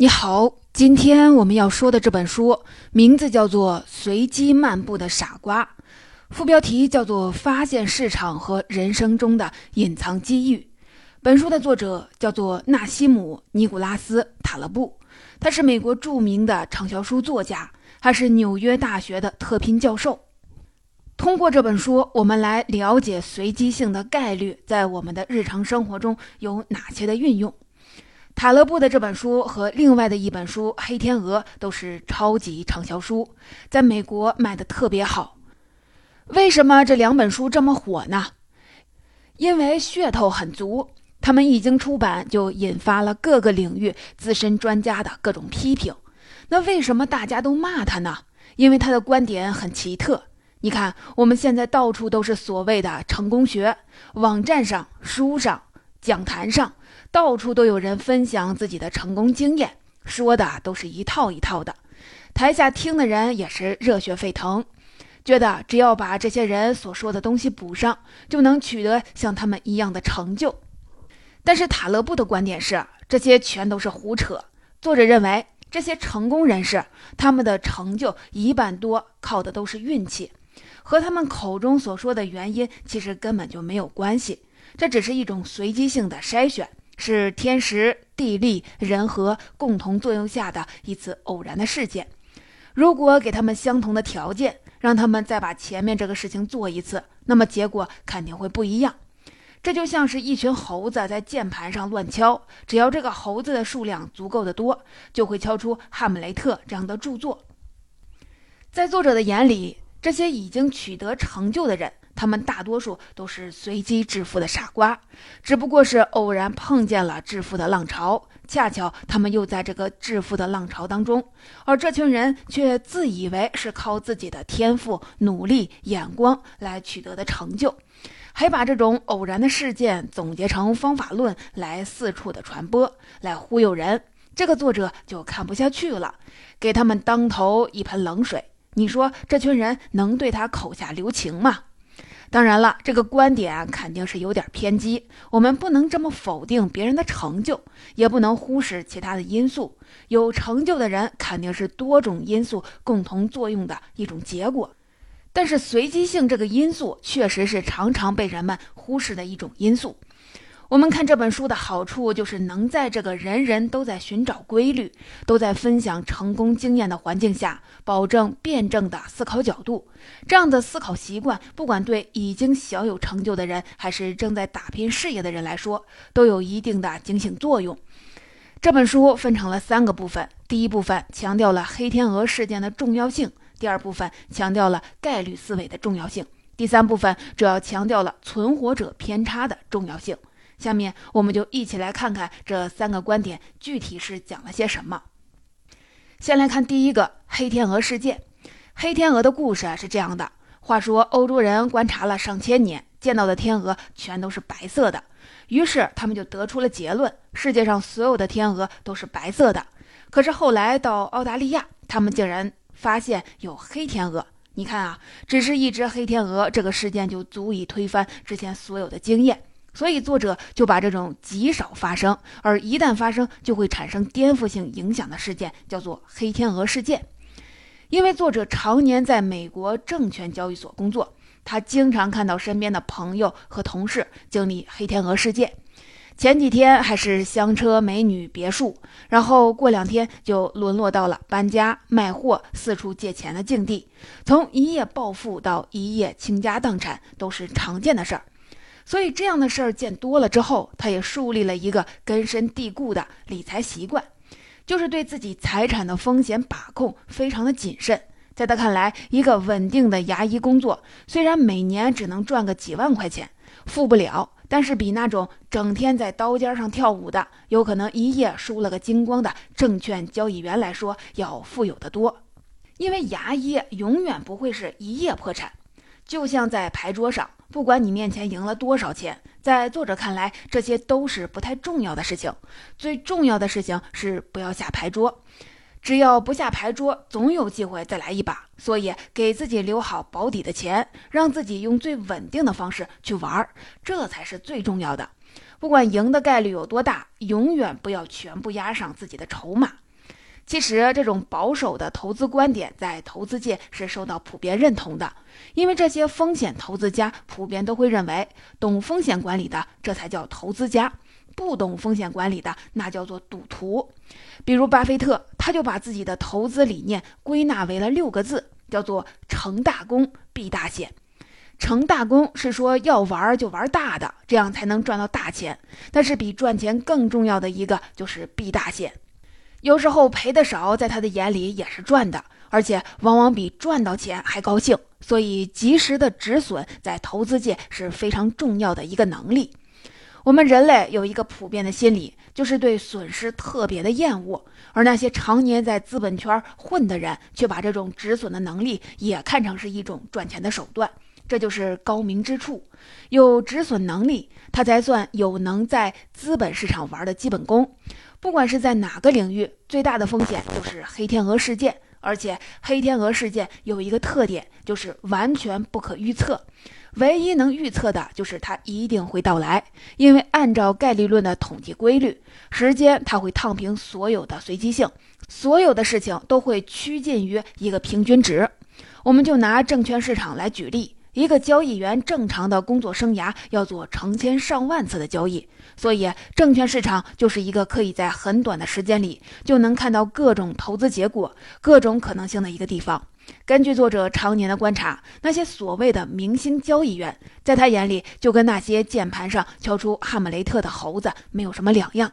你好，今天我们要说的这本书名字叫做《随机漫步的傻瓜》，副标题叫做《发现市场和人生中的隐藏机遇》。本书的作者叫做纳西姆·尼古拉斯·塔勒布，他是美国著名的畅销书作家，还是纽约大学的特聘教授。通过这本书，我们来了解随机性的概率在我们的日常生活中有哪些的运用。塔勒布的这本书和另外的一本书《黑天鹅》都是超级畅销书，在美国卖的特别好。为什么这两本书这么火呢？因为噱头很足，他们一经出版就引发了各个领域资深专家的各种批评。那为什么大家都骂他呢？因为他的观点很奇特。你看，我们现在到处都是所谓的成功学，网站上、书上、讲坛上。到处都有人分享自己的成功经验，说的都是一套一套的。台下听的人也是热血沸腾，觉得只要把这些人所说的东西补上，就能取得像他们一样的成就。但是塔勒布的观点是，这些全都是胡扯。作者认为，这些成功人士他们的成就一半多靠的都是运气，和他们口中所说的原因其实根本就没有关系，这只是一种随机性的筛选。是天时地利人和共同作用下的一次偶然的事件。如果给他们相同的条件，让他们再把前面这个事情做一次，那么结果肯定会不一样。这就像是一群猴子在键盘上乱敲，只要这个猴子的数量足够的多，就会敲出《哈姆雷特》这样的著作。在作者的眼里，这些已经取得成就的人。他们大多数都是随机致富的傻瓜，只不过是偶然碰见了致富的浪潮，恰巧他们又在这个致富的浪潮当中，而这群人却自以为是靠自己的天赋、努力、眼光来取得的成就，还把这种偶然的事件总结成方法论来四处的传播，来忽悠人。这个作者就看不下去了，给他们当头一盆冷水。你说这群人能对他口下留情吗？当然了，这个观点肯定是有点偏激。我们不能这么否定别人的成就，也不能忽视其他的因素。有成就的人肯定是多种因素共同作用的一种结果。但是随机性这个因素确实是常常被人们忽视的一种因素。我们看这本书的好处，就是能在这个人人都在寻找规律、都在分享成功经验的环境下，保证辩证的思考角度。这样的思考习惯，不管对已经小有成就的人，还是正在打拼事业的人来说，都有一定的警醒作用。这本书分成了三个部分：第一部分强调了黑天鹅事件的重要性；第二部分强调了概率思维的重要性；第三部分主要强调了存活者偏差的重要性。下面我们就一起来看看这三个观点具体是讲了些什么。先来看第一个黑天鹅事件。黑天鹅的故事啊是这样的：话说欧洲人观察了上千年，见到的天鹅全都是白色的，于是他们就得出了结论：世界上所有的天鹅都是白色的。可是后来到澳大利亚，他们竟然发现有黑天鹅。你看啊，只是一只黑天鹅，这个事件就足以推翻之前所有的经验。所以，作者就把这种极少发生，而一旦发生就会产生颠覆性影响的事件叫做“黑天鹅事件”。因为作者常年在美国证券交易所工作，他经常看到身边的朋友和同事经历“黑天鹅事件”。前几天还是香车美女别墅，然后过两天就沦落到了搬家、卖货、四处借钱的境地。从一夜暴富到一夜倾家荡产，都是常见的事儿。所以这样的事儿见多了之后，他也树立了一个根深蒂固的理财习惯，就是对自己财产的风险把控非常的谨慎。在他看来，一个稳定的牙医工作，虽然每年只能赚个几万块钱，富不了，但是比那种整天在刀尖上跳舞的，有可能一夜输了个精光的证券交易员来说要富有的多。因为牙医永远不会是一夜破产，就像在牌桌上。不管你面前赢了多少钱，在作者看来，这些都是不太重要的事情。最重要的事情是不要下牌桌。只要不下牌桌，总有机会再来一把。所以，给自己留好保底的钱，让自己用最稳定的方式去玩儿，这才是最重要的。不管赢的概率有多大，永远不要全部压上自己的筹码。其实，这种保守的投资观点在投资界是受到普遍认同的，因为这些风险投资家普遍都会认为，懂风险管理的这才叫投资家，不懂风险管理的那叫做赌徒。比如巴菲特，他就把自己的投资理念归纳为了六个字，叫做“成大功，必大险”。成大功是说要玩就玩大的，这样才能赚到大钱。但是比赚钱更重要的一个就是避大险。有时候赔的少，在他的眼里也是赚的，而且往往比赚到钱还高兴。所以，及时的止损在投资界是非常重要的一个能力。我们人类有一个普遍的心理，就是对损失特别的厌恶，而那些常年在资本圈混的人，却把这种止损的能力也看成是一种赚钱的手段。这就是高明之处，有止损能力，他才算有能在资本市场玩的基本功。不管是在哪个领域，最大的风险就是黑天鹅事件。而且黑天鹅事件有一个特点，就是完全不可预测。唯一能预测的就是它一定会到来，因为按照概率论的统计规律，时间它会烫平所有的随机性，所有的事情都会趋近于一个平均值。我们就拿证券市场来举例。一个交易员正常的工作生涯要做成千上万次的交易，所以证券市场就是一个可以在很短的时间里就能看到各种投资结果、各种可能性的一个地方。根据作者常年的观察，那些所谓的明星交易员，在他眼里就跟那些键盘上敲出哈姆雷特的猴子没有什么两样，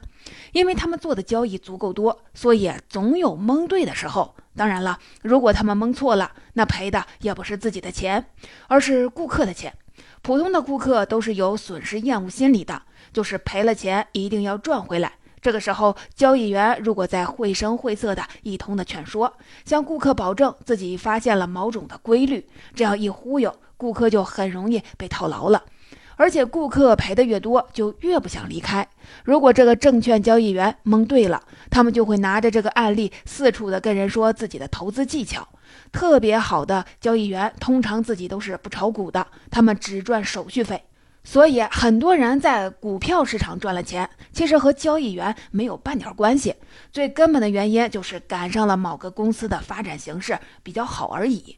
因为他们做的交易足够多，所以总有蒙对的时候。当然了，如果他们蒙错了，那赔的也不是自己的钱，而是顾客的钱。普通的顾客都是有损失厌恶心理的，就是赔了钱一定要赚回来。这个时候，交易员如果在绘声绘色的一通的劝说，向顾客保证自己发现了某种的规律，这样一忽悠，顾客就很容易被套牢了。而且顾客赔的越多，就越不想离开。如果这个证券交易员蒙对了，他们就会拿着这个案例四处的跟人说自己的投资技巧。特别好的交易员通常自己都是不炒股的，他们只赚手续费。所以很多人在股票市场赚了钱，其实和交易员没有半点关系。最根本的原因就是赶上了某个公司的发展形势比较好而已。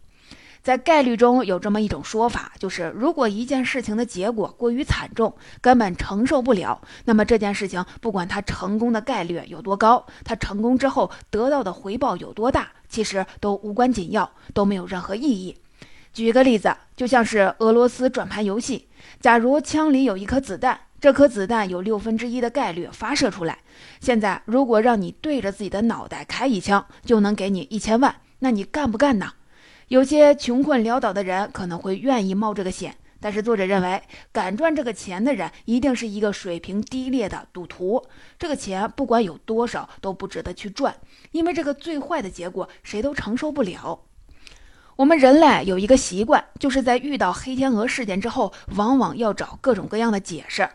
在概率中有这么一种说法，就是如果一件事情的结果过于惨重，根本承受不了，那么这件事情不管它成功的概率有多高，它成功之后得到的回报有多大，其实都无关紧要，都没有任何意义。举个例子，就像是俄罗斯转盘游戏，假如枪里有一颗子弹，这颗子弹有六分之一的概率发射出来。现在如果让你对着自己的脑袋开一枪，就能给你一千万，那你干不干呢？有些穷困潦倒的人可能会愿意冒这个险，但是作者认为，敢赚这个钱的人一定是一个水平低劣的赌徒。这个钱不管有多少都不值得去赚，因为这个最坏的结果谁都承受不了。我们人类有一个习惯，就是在遇到黑天鹅事件之后，往往要找各种各样的解释，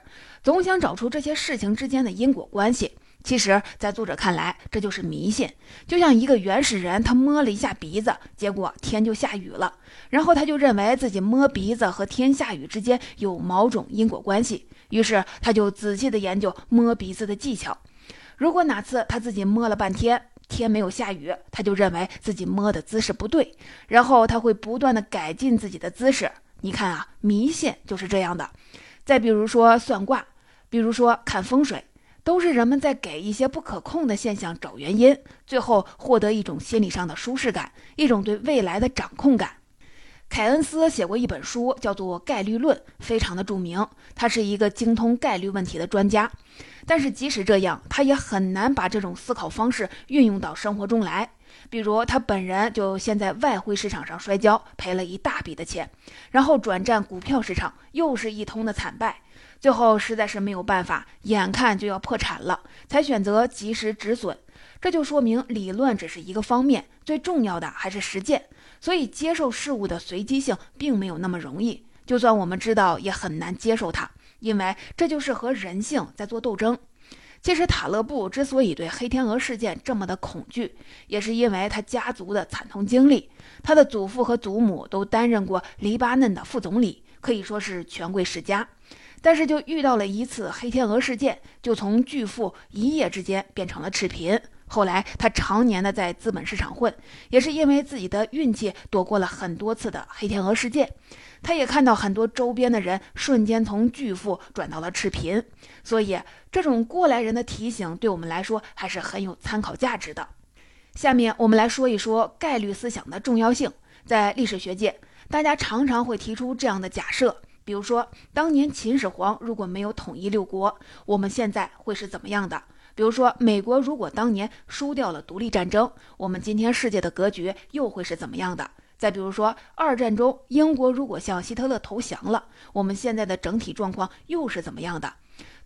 总想找出这些事情之间的因果关系。其实，在作者看来，这就是迷信。就像一个原始人，他摸了一下鼻子，结果天就下雨了，然后他就认为自己摸鼻子和天下雨之间有某种因果关系，于是他就仔细的研究摸鼻子的技巧。如果哪次他自己摸了半天，天没有下雨，他就认为自己摸的姿势不对，然后他会不断的改进自己的姿势。你看啊，迷信就是这样的。再比如说算卦，比如说看风水。都是人们在给一些不可控的现象找原因，最后获得一种心理上的舒适感，一种对未来的掌控感。凯恩斯写过一本书，叫做《概率论》，非常的著名。他是一个精通概率问题的专家，但是即使这样，他也很难把这种思考方式运用到生活中来。比如他本人就先在外汇市场上摔跤，赔了一大笔的钱，然后转战股票市场，又是一通的惨败。最后实在是没有办法，眼看就要破产了，才选择及时止损。这就说明理论只是一个方面，最重要的还是实践。所以接受事物的随机性并没有那么容易，就算我们知道，也很难接受它，因为这就是和人性在做斗争。其实塔勒布之所以对黑天鹅事件这么的恐惧，也是因为他家族的惨痛经历。他的祖父和祖母都担任过黎巴嫩的副总理，可以说是权贵世家。但是就遇到了一次黑天鹅事件，就从巨富一夜之间变成了赤贫。后来他常年的在资本市场混，也是因为自己的运气躲过了很多次的黑天鹅事件。他也看到很多周边的人瞬间从巨富转到了赤贫，所以这种过来人的提醒对我们来说还是很有参考价值的。下面我们来说一说概率思想的重要性。在历史学界，大家常常会提出这样的假设，比如说，当年秦始皇如果没有统一六国，我们现在会是怎么样的？比如说，美国如果当年输掉了独立战争，我们今天世界的格局又会是怎么样的？再比如说，二战中英国如果向希特勒投降了，我们现在的整体状况又是怎么样的？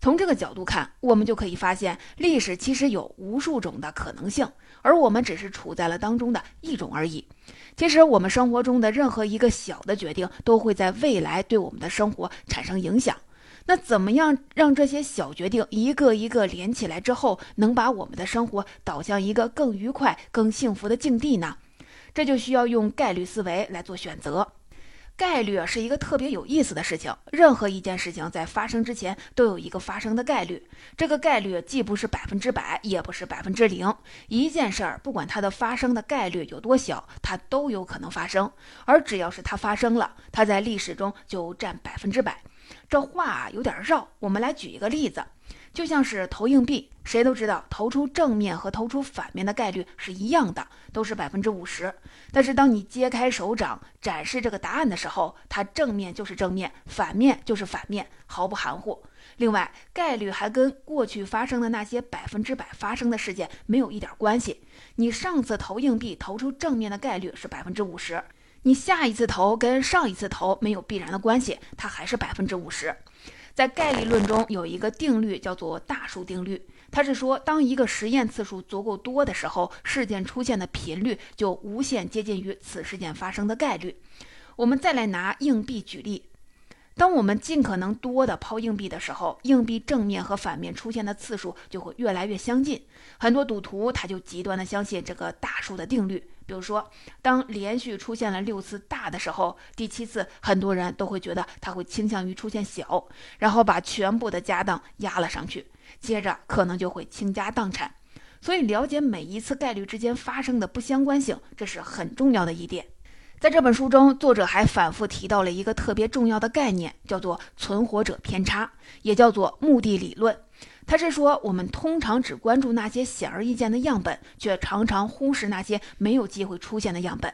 从这个角度看，我们就可以发现，历史其实有无数种的可能性，而我们只是处在了当中的一种而已。其实，我们生活中的任何一个小的决定，都会在未来对我们的生活产生影响。那怎么样让这些小决定一个一个连起来之后，能把我们的生活导向一个更愉快、更幸福的境地呢？这就需要用概率思维来做选择。概率是一个特别有意思的事情。任何一件事情在发生之前都有一个发生的概率，这个概率既不是百分之百，也不是百分之零。一件事儿不管它的发生的概率有多小，它都有可能发生。而只要是它发生了，它在历史中就占百分之百。这话有点绕，我们来举一个例子。就像是投硬币，谁都知道投出正面和投出反面的概率是一样的，都是百分之五十。但是当你揭开手掌展示这个答案的时候，它正面就是正面，反面就是反面，毫不含糊。另外，概率还跟过去发生的那些百分之百发生的事件没有一点关系。你上次投硬币投出正面的概率是百分之五十，你下一次投跟上一次投没有必然的关系，它还是百分之五十。在概率论中有一个定律叫做大数定律，它是说，当一个实验次数足够多的时候，事件出现的频率就无限接近于此事件发生的概率。我们再来拿硬币举例。当我们尽可能多的抛硬币的时候，硬币正面和反面出现的次数就会越来越相近。很多赌徒他就极端的相信这个大数的定律。比如说，当连续出现了六次大的时候，第七次很多人都会觉得他会倾向于出现小，然后把全部的家当压了上去，接着可能就会倾家荡产。所以，了解每一次概率之间发生的不相关性，这是很重要的一点。在这本书中，作者还反复提到了一个特别重要的概念，叫做存活者偏差，也叫做目的理论。他是说，我们通常只关注那些显而易见的样本，却常常忽视那些没有机会出现的样本。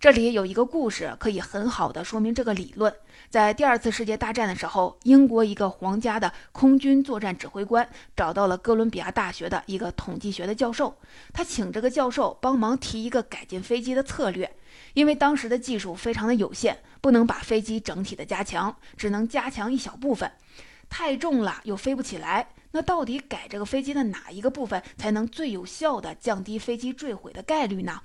这里有一个故事可以很好的说明这个理论。在第二次世界大战的时候，英国一个皇家的空军作战指挥官找到了哥伦比亚大学的一个统计学的教授，他请这个教授帮忙提一个改进飞机的策略。因为当时的技术非常的有限，不能把飞机整体的加强，只能加强一小部分。太重了又飞不起来，那到底改这个飞机的哪一个部分才能最有效的降低飞机坠毁的概率呢？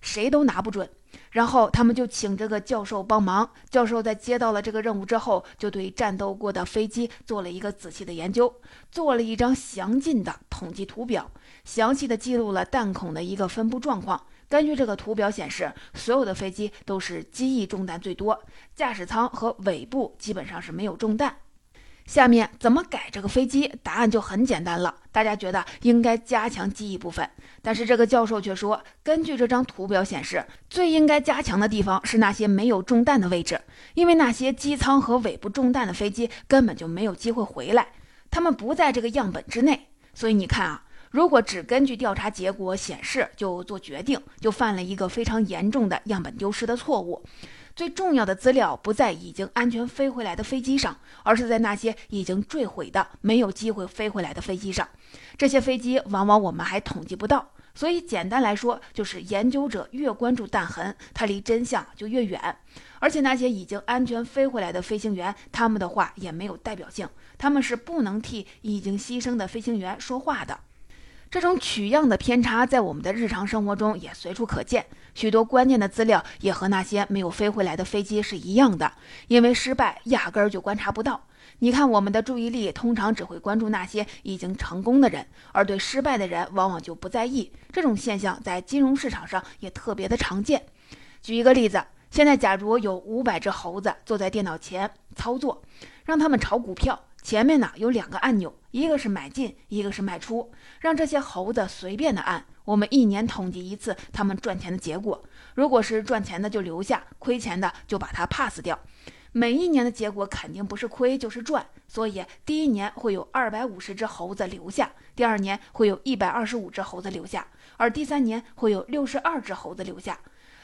谁都拿不准，然后他们就请这个教授帮忙。教授在接到了这个任务之后，就对战斗过的飞机做了一个仔细的研究，做了一张详尽的统计图表，详细的记录了弹孔的一个分布状况。根据这个图表显示，所有的飞机都是机翼中弹最多，驾驶舱和尾部基本上是没有中弹。下面怎么改这个飞机？答案就很简单了。大家觉得应该加强机翼部分，但是这个教授却说，根据这张图表显示，最应该加强的地方是那些没有中弹的位置，因为那些机舱和尾部中弹的飞机根本就没有机会回来，他们不在这个样本之内。所以你看啊，如果只根据调查结果显示就做决定，就犯了一个非常严重的样本丢失的错误。最重要的资料不在已经安全飞回来的飞机上，而是在那些已经坠毁的、没有机会飞回来的飞机上。这些飞机往往我们还统计不到。所以简单来说，就是研究者越关注弹痕，它离真相就越远。而且那些已经安全飞回来的飞行员，他们的话也没有代表性，他们是不能替已经牺牲的飞行员说话的。这种取样的偏差在我们的日常生活中也随处可见，许多关键的资料也和那些没有飞回来的飞机是一样的，因为失败压根儿就观察不到。你看，我们的注意力通常只会关注那些已经成功的人，而对失败的人往往就不在意。这种现象在金融市场上也特别的常见。举一个例子，现在假如有五百只猴子坐在电脑前操作，让他们炒股票，前面呢有两个按钮。一个是买进，一个是卖出，让这些猴子随便的按。我们一年统计一次他们赚钱的结果，如果是赚钱的就留下，亏钱的就把它 pass 掉。每一年的结果肯定不是亏就是赚，所以第一年会有二百五十只猴子留下，第二年会有一百二十五只猴子留下，而第三年会有六十二只猴子留下，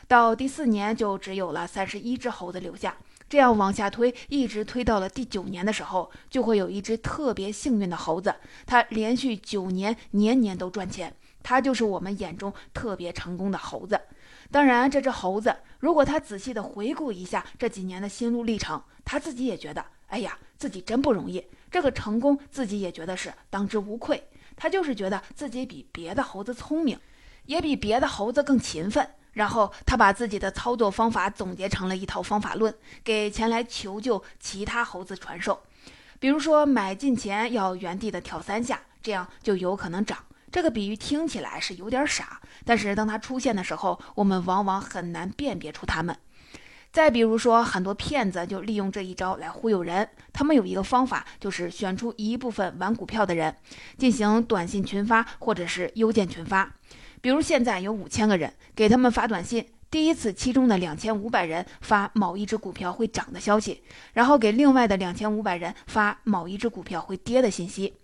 到第四年就只有了三十一只猴子留下。这样往下推，一直推到了第九年的时候，就会有一只特别幸运的猴子，它连续九年年年都赚钱，它就是我们眼中特别成功的猴子。当然，这只猴子如果他仔细的回顾一下这几年的心路历程，他自己也觉得，哎呀，自己真不容易。这个成功自己也觉得是当之无愧。他就是觉得自己比别的猴子聪明，也比别的猴子更勤奋。然后他把自己的操作方法总结成了一套方法论，给前来求救其他猴子传授。比如说，买进前要原地的跳三下，这样就有可能涨。这个比喻听起来是有点傻，但是当它出现的时候，我们往往很难辨别出它们。再比如说，很多骗子就利用这一招来忽悠人。他们有一个方法，就是选出一部分玩股票的人，进行短信群发或者是邮件群发。比如现在有五千个人，给他们发短信，第一次其中的两千五百人发某一只股票会涨的消息，然后给另外的两千五百人发某一只股票会跌的信息。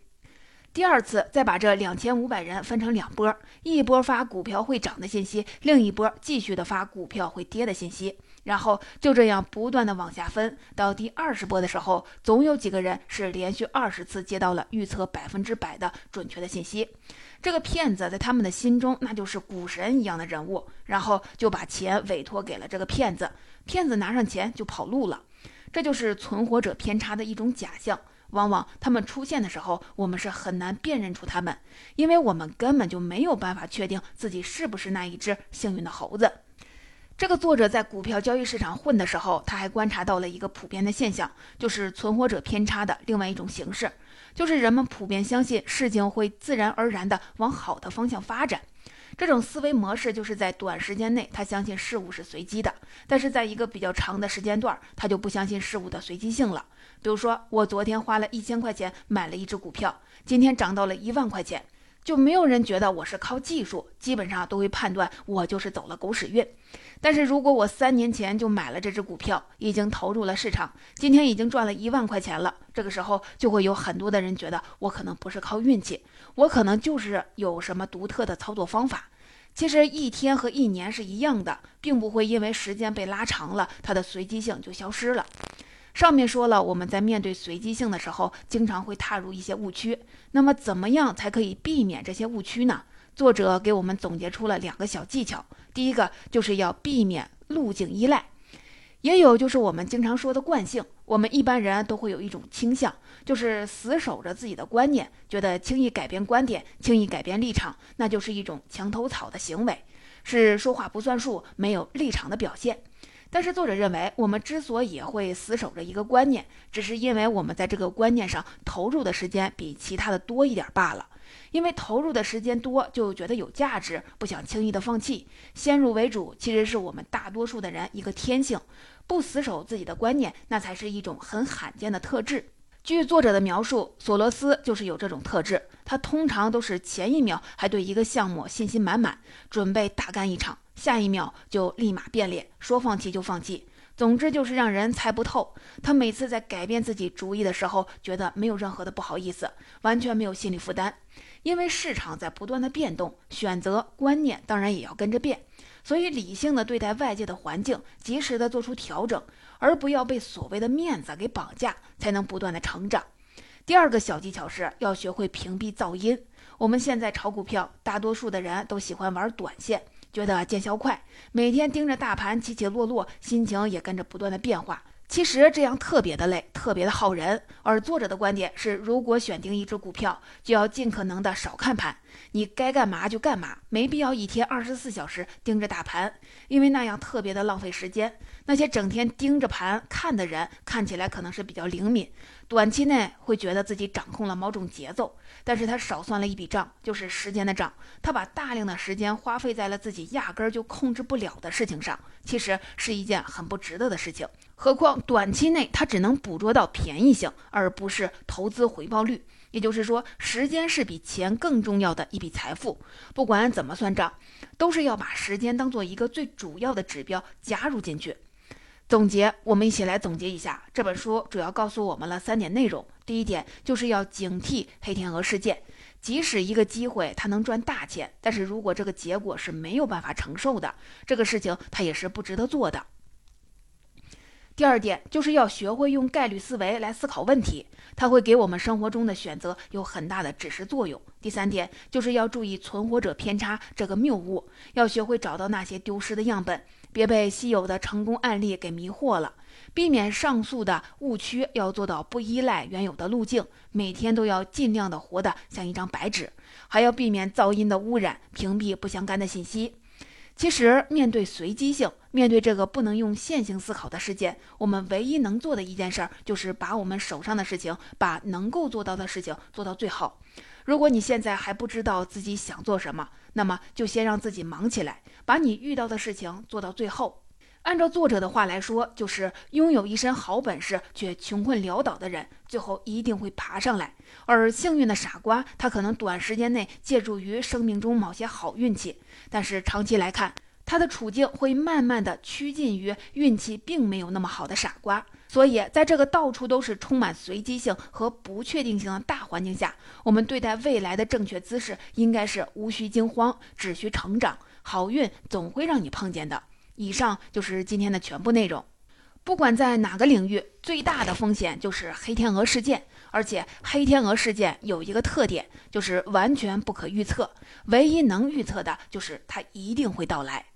第二次再把这两千五百人分成两波，一波发股票会涨的信息，另一波继续的发股票会跌的信息，然后就这样不断的往下分，到第二十波的时候，总有几个人是连续二十次接到了预测百分之百的准确的信息。这个骗子在他们的心中那就是股神一样的人物，然后就把钱委托给了这个骗子，骗子拿上钱就跑路了。这就是存活者偏差的一种假象。往往他们出现的时候，我们是很难辨认出他们，因为我们根本就没有办法确定自己是不是那一只幸运的猴子。这个作者在股票交易市场混的时候，他还观察到了一个普遍的现象，就是存活者偏差的另外一种形式，就是人们普遍相信事情会自然而然地往好的方向发展。这种思维模式就是在短时间内，他相信事物是随机的；但是在一个比较长的时间段，他就不相信事物的随机性了。比如说，我昨天花了一千块钱买了一只股票，今天涨到了一万块钱，就没有人觉得我是靠技术，基本上都会判断我就是走了狗屎运。但是如果我三年前就买了这只股票，已经投入了市场，今天已经赚了一万块钱了，这个时候就会有很多的人觉得我可能不是靠运气，我可能就是有什么独特的操作方法。其实一天和一年是一样的，并不会因为时间被拉长了，它的随机性就消失了。上面说了，我们在面对随机性的时候，经常会踏入一些误区。那么，怎么样才可以避免这些误区呢？作者给我们总结出了两个小技巧。第一个就是要避免路径依赖，也有就是我们经常说的惯性。我们一般人都会有一种倾向，就是死守着自己的观念，觉得轻易改变观点、轻易改变立场，那就是一种墙头草的行为，是说话不算数、没有立场的表现。但是作者认为，我们之所以会死守着一个观念，只是因为我们在这个观念上投入的时间比其他的多一点罢了。因为投入的时间多，就觉得有价值，不想轻易的放弃。先入为主，其实是我们大多数的人一个天性。不死守自己的观念，那才是一种很罕见的特质。据作者的描述，索罗斯就是有这种特质。他通常都是前一秒还对一个项目信心满满，准备大干一场。下一秒就立马变脸，说放弃就放弃。总之就是让人猜不透。他每次在改变自己主意的时候，觉得没有任何的不好意思，完全没有心理负担。因为市场在不断的变动，选择观念当然也要跟着变，所以理性的对待外界的环境，及时的做出调整，而不要被所谓的面子给绑架，才能不断的成长。第二个小技巧是要学会屏蔽噪音。我们现在炒股票，大多数的人都喜欢玩短线。觉得见效快，每天盯着大盘起起落落，心情也跟着不断的变化。其实这样特别的累，特别的耗人。而作者的观点是，如果选定一只股票，就要尽可能的少看盘，你该干嘛就干嘛，没必要一天二十四小时盯着大盘，因为那样特别的浪费时间。那些整天盯着盘看的人，看起来可能是比较灵敏，短期内会觉得自己掌控了某种节奏，但是他少算了一笔账，就是时间的账。他把大量的时间花费在了自己压根儿就控制不了的事情上，其实是一件很不值得的事情。何况短期内它只能捕捉到便宜性，而不是投资回报率。也就是说，时间是比钱更重要的一笔财富。不管怎么算账，都是要把时间当做一个最主要的指标加入进去。总结，我们一起来总结一下这本书，主要告诉我们了三点内容。第一点就是要警惕黑天鹅事件，即使一个机会它能赚大钱，但是如果这个结果是没有办法承受的，这个事情它也是不值得做的。第二点就是要学会用概率思维来思考问题，它会给我们生活中的选择有很大的指示作用。第三点就是要注意存活者偏差这个谬误，要学会找到那些丢失的样本。别被稀有的成功案例给迷惑了，避免上述的误区，要做到不依赖原有的路径，每天都要尽量的活得像一张白纸，还要避免噪音的污染，屏蔽不相干的信息。其实，面对随机性，面对这个不能用线性思考的事件，我们唯一能做的一件事儿，就是把我们手上的事情，把能够做到的事情做到最好。如果你现在还不知道自己想做什么，那么就先让自己忙起来，把你遇到的事情做到最后。按照作者的话来说，就是拥有一身好本事却穷困潦倒的人，最后一定会爬上来；而幸运的傻瓜，他可能短时间内借助于生命中某些好运气，但是长期来看，他的处境会慢慢的趋近于运气并没有那么好的傻瓜。所以，在这个到处都是充满随机性和不确定性的大环境下，我们对待未来的正确姿势应该是无需惊慌，只需成长。好运总会让你碰见的。以上就是今天的全部内容。不管在哪个领域，最大的风险就是黑天鹅事件。而且，黑天鹅事件有一个特点，就是完全不可预测。唯一能预测的就是它一定会到来。